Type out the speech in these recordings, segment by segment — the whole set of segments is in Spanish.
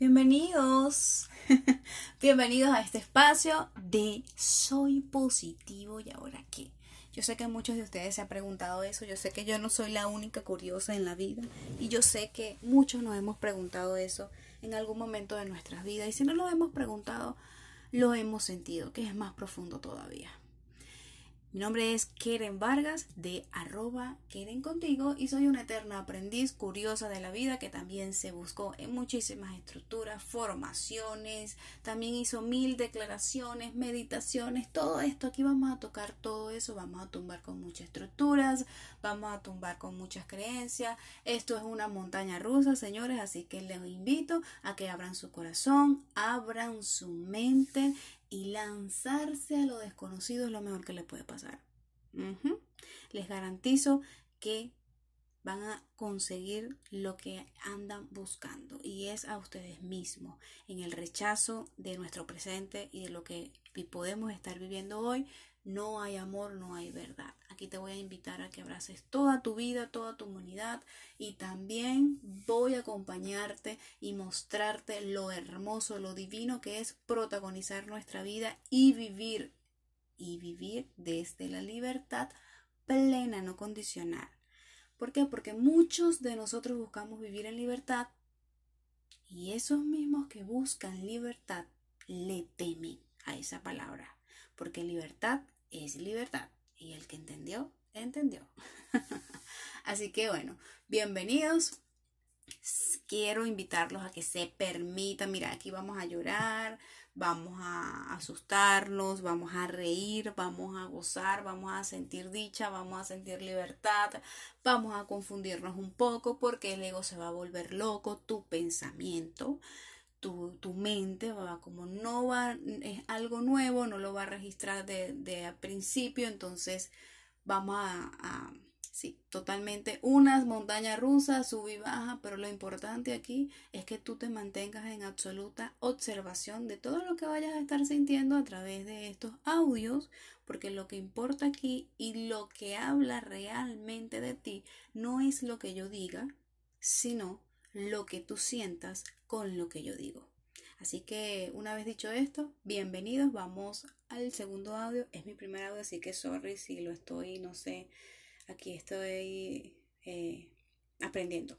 Bienvenidos, bienvenidos a este espacio de Soy positivo. Y ahora qué. Yo sé que muchos de ustedes se han preguntado eso, yo sé que yo no soy la única curiosa en la vida. Y yo sé que muchos nos hemos preguntado eso en algún momento de nuestras vidas. Y si no lo hemos preguntado, lo hemos sentido, que es más profundo todavía. Mi nombre es Keren Vargas de arroba Keren contigo y soy una eterna aprendiz curiosa de la vida que también se buscó en muchísimas estructuras, formaciones, también hizo mil declaraciones, meditaciones, todo esto. Aquí vamos a tocar todo eso, vamos a tumbar con muchas estructuras, vamos a tumbar con muchas creencias. Esto es una montaña rusa, señores, así que les invito a que abran su corazón, abran su mente y lanzarse a lo desconocido es lo mejor que le puede pasar. Les garantizo que van a conseguir lo que andan buscando y es a ustedes mismos en el rechazo de nuestro presente y de lo que podemos estar viviendo hoy no hay amor, no hay verdad. Aquí te voy a invitar a que abraces toda tu vida, toda tu humanidad y también voy a acompañarte y mostrarte lo hermoso, lo divino que es protagonizar nuestra vida y vivir y vivir desde la libertad plena, no condicional. ¿Por qué? Porque muchos de nosotros buscamos vivir en libertad y esos mismos que buscan libertad le temen a esa palabra, porque libertad es libertad. Y el que entendió, entendió. Así que bueno, bienvenidos. Quiero invitarlos a que se permitan, mira, aquí vamos a llorar, vamos a asustarnos, vamos a reír, vamos a gozar, vamos a sentir dicha, vamos a sentir libertad, vamos a confundirnos un poco porque el ego se va a volver loco, tu pensamiento tu, mente, va, como no va, es algo nuevo, no lo va a registrar de, de principio, entonces vamos a, a, sí, totalmente unas montañas rusas, sub y baja, pero lo importante aquí es que tú te mantengas en absoluta observación de todo lo que vayas a estar sintiendo a través de estos audios, porque lo que importa aquí y lo que habla realmente de ti no es lo que yo diga, sino lo que tú sientas con lo que yo digo. Así que una vez dicho esto, bienvenidos, vamos al segundo audio. Es mi primer audio, así que sorry si lo estoy, no sé, aquí estoy eh, aprendiendo.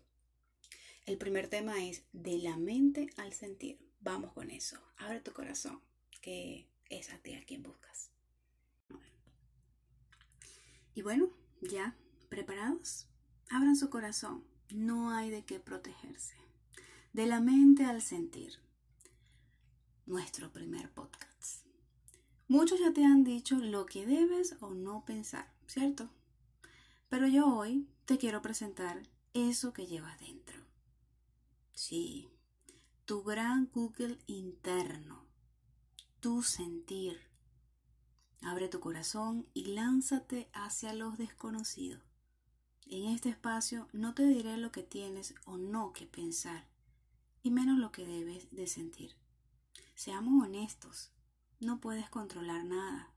El primer tema es de la mente al sentir. Vamos con eso. Abre tu corazón, que es a ti a quien buscas. Y bueno, ya preparados. Abran su corazón no hay de qué protegerse. De la mente al sentir. Nuestro primer podcast. Muchos ya te han dicho lo que debes o no pensar, ¿cierto? Pero yo hoy te quiero presentar eso que llevas dentro. Sí, tu gran Google interno, tu sentir. Abre tu corazón y lánzate hacia los desconocidos. En este espacio no te diré lo que tienes o no que pensar, y menos lo que debes de sentir. Seamos honestos, no puedes controlar nada.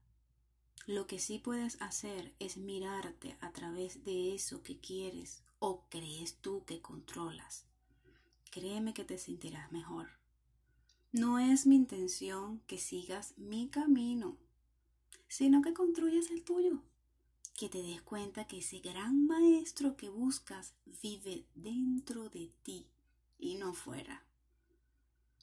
Lo que sí puedes hacer es mirarte a través de eso que quieres o crees tú que controlas. Créeme que te sentirás mejor. No es mi intención que sigas mi camino, sino que construyas el tuyo que te des cuenta que ese gran maestro que buscas vive dentro de ti y no fuera.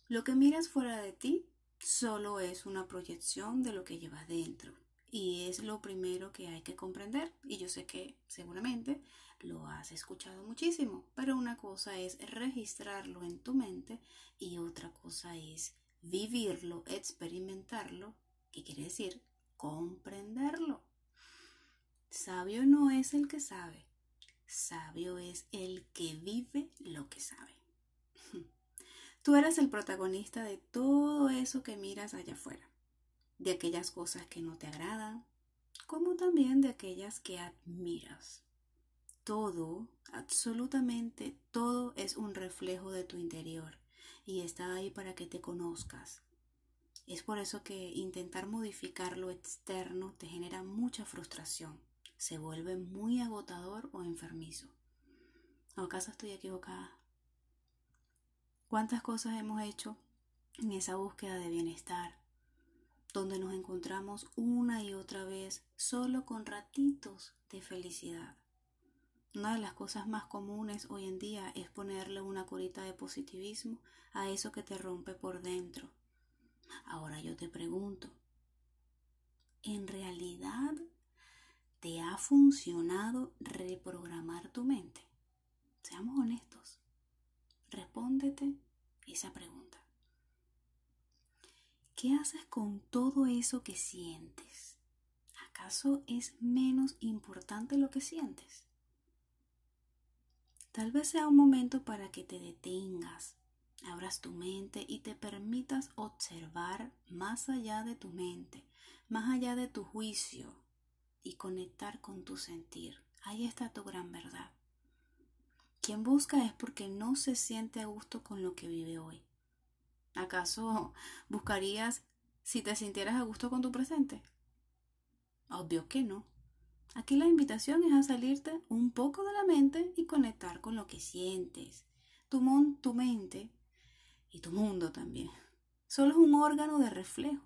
Lo que miras fuera de ti solo es una proyección de lo que llevas dentro y es lo primero que hay que comprender y yo sé que seguramente lo has escuchado muchísimo, pero una cosa es registrarlo en tu mente y otra cosa es vivirlo, experimentarlo, que quiere decir comprenderlo. Sabio no es el que sabe, sabio es el que vive lo que sabe. Tú eres el protagonista de todo eso que miras allá afuera, de aquellas cosas que no te agradan, como también de aquellas que admiras. Todo, absolutamente todo es un reflejo de tu interior y está ahí para que te conozcas. Es por eso que intentar modificar lo externo te genera mucha frustración se vuelve muy agotador o enfermizo. ¿O acaso estoy equivocada? ¿Cuántas cosas hemos hecho en esa búsqueda de bienestar? Donde nos encontramos una y otra vez solo con ratitos de felicidad. Una de las cosas más comunes hoy en día es ponerle una curita de positivismo a eso que te rompe por dentro. Ahora yo te pregunto, ¿en realidad te ha funcionado reprogramar tu mente? Seamos honestos. Respóndete esa pregunta. ¿Qué haces con todo eso que sientes? ¿Acaso es menos importante lo que sientes? Tal vez sea un momento para que te detengas, abras tu mente y te permitas observar más allá de tu mente, más allá de tu juicio y conectar con tu sentir. Ahí está tu gran verdad. Quien busca es porque no se siente a gusto con lo que vive hoy. ¿Acaso buscarías si te sintieras a gusto con tu presente? Obvio que no. Aquí la invitación es a salirte un poco de la mente y conectar con lo que sientes. Tu, tu mente y tu mundo también. Solo es un órgano de reflejo.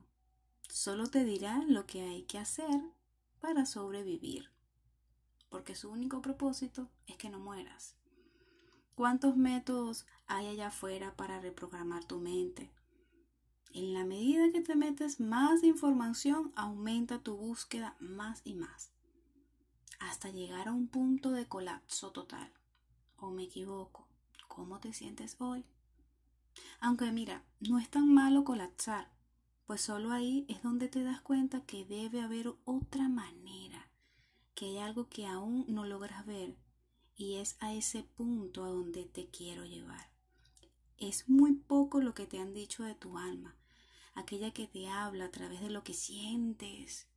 Solo te dirá lo que hay que hacer para sobrevivir. Porque su único propósito es que no mueras. ¿Cuántos métodos hay allá afuera para reprogramar tu mente? En la medida que te metes más información, aumenta tu búsqueda más y más hasta llegar a un punto de colapso total. ¿O me equivoco? ¿Cómo te sientes hoy? Aunque mira, no es tan malo colapsar, pues solo ahí es donde te das cuenta que debe haber otra manera, que hay algo que aún no logras ver y es a ese punto a donde te quiero llevar. Es muy poco lo que te han dicho de tu alma, aquella que te habla a través de lo que sientes.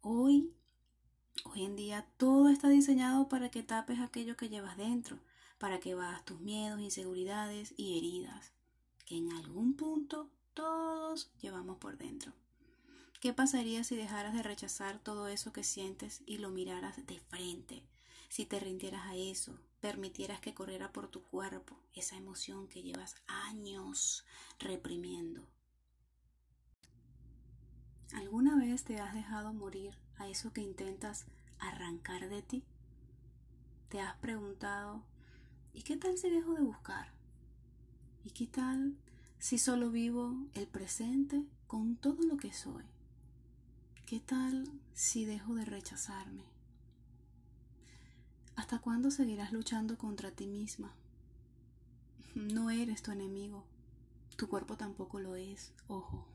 Hoy Hoy en día todo está diseñado para que tapes aquello que llevas dentro, para que bajas tus miedos, inseguridades y heridas, que en algún punto todos llevamos por dentro. ¿Qué pasaría si dejaras de rechazar todo eso que sientes y lo miraras de frente? Si te rindieras a eso, permitieras que corriera por tu cuerpo esa emoción que llevas años reprimiendo. ¿Alguna vez te has dejado morir a eso que intentas arrancar de ti? ¿Te has preguntado, ¿y qué tal si dejo de buscar? ¿Y qué tal si solo vivo el presente con todo lo que soy? ¿Qué tal si dejo de rechazarme? ¿Hasta cuándo seguirás luchando contra ti misma? No eres tu enemigo, tu cuerpo tampoco lo es, ojo.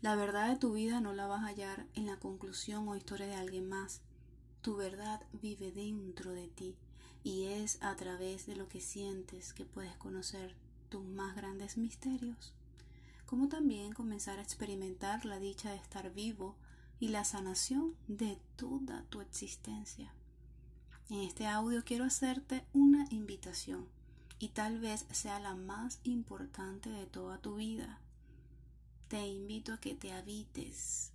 La verdad de tu vida no la vas a hallar en la conclusión o historia de alguien más. Tu verdad vive dentro de ti y es a través de lo que sientes que puedes conocer tus más grandes misterios, como también comenzar a experimentar la dicha de estar vivo y la sanación de toda tu existencia. En este audio quiero hacerte una invitación y tal vez sea la más importante de toda tu vida te invito a que te habites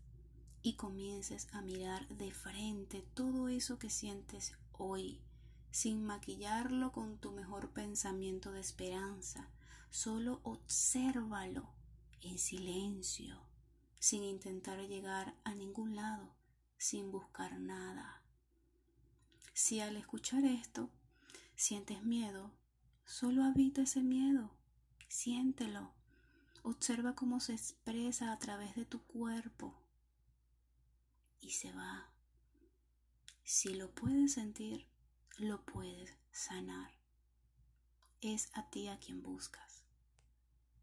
y comiences a mirar de frente todo eso que sientes hoy, sin maquillarlo con tu mejor pensamiento de esperanza. Solo obsérvalo en silencio, sin intentar llegar a ningún lado, sin buscar nada. Si al escuchar esto sientes miedo, solo habita ese miedo, siéntelo Observa cómo se expresa a través de tu cuerpo y se va. Si lo puedes sentir, lo puedes sanar. Es a ti a quien buscas.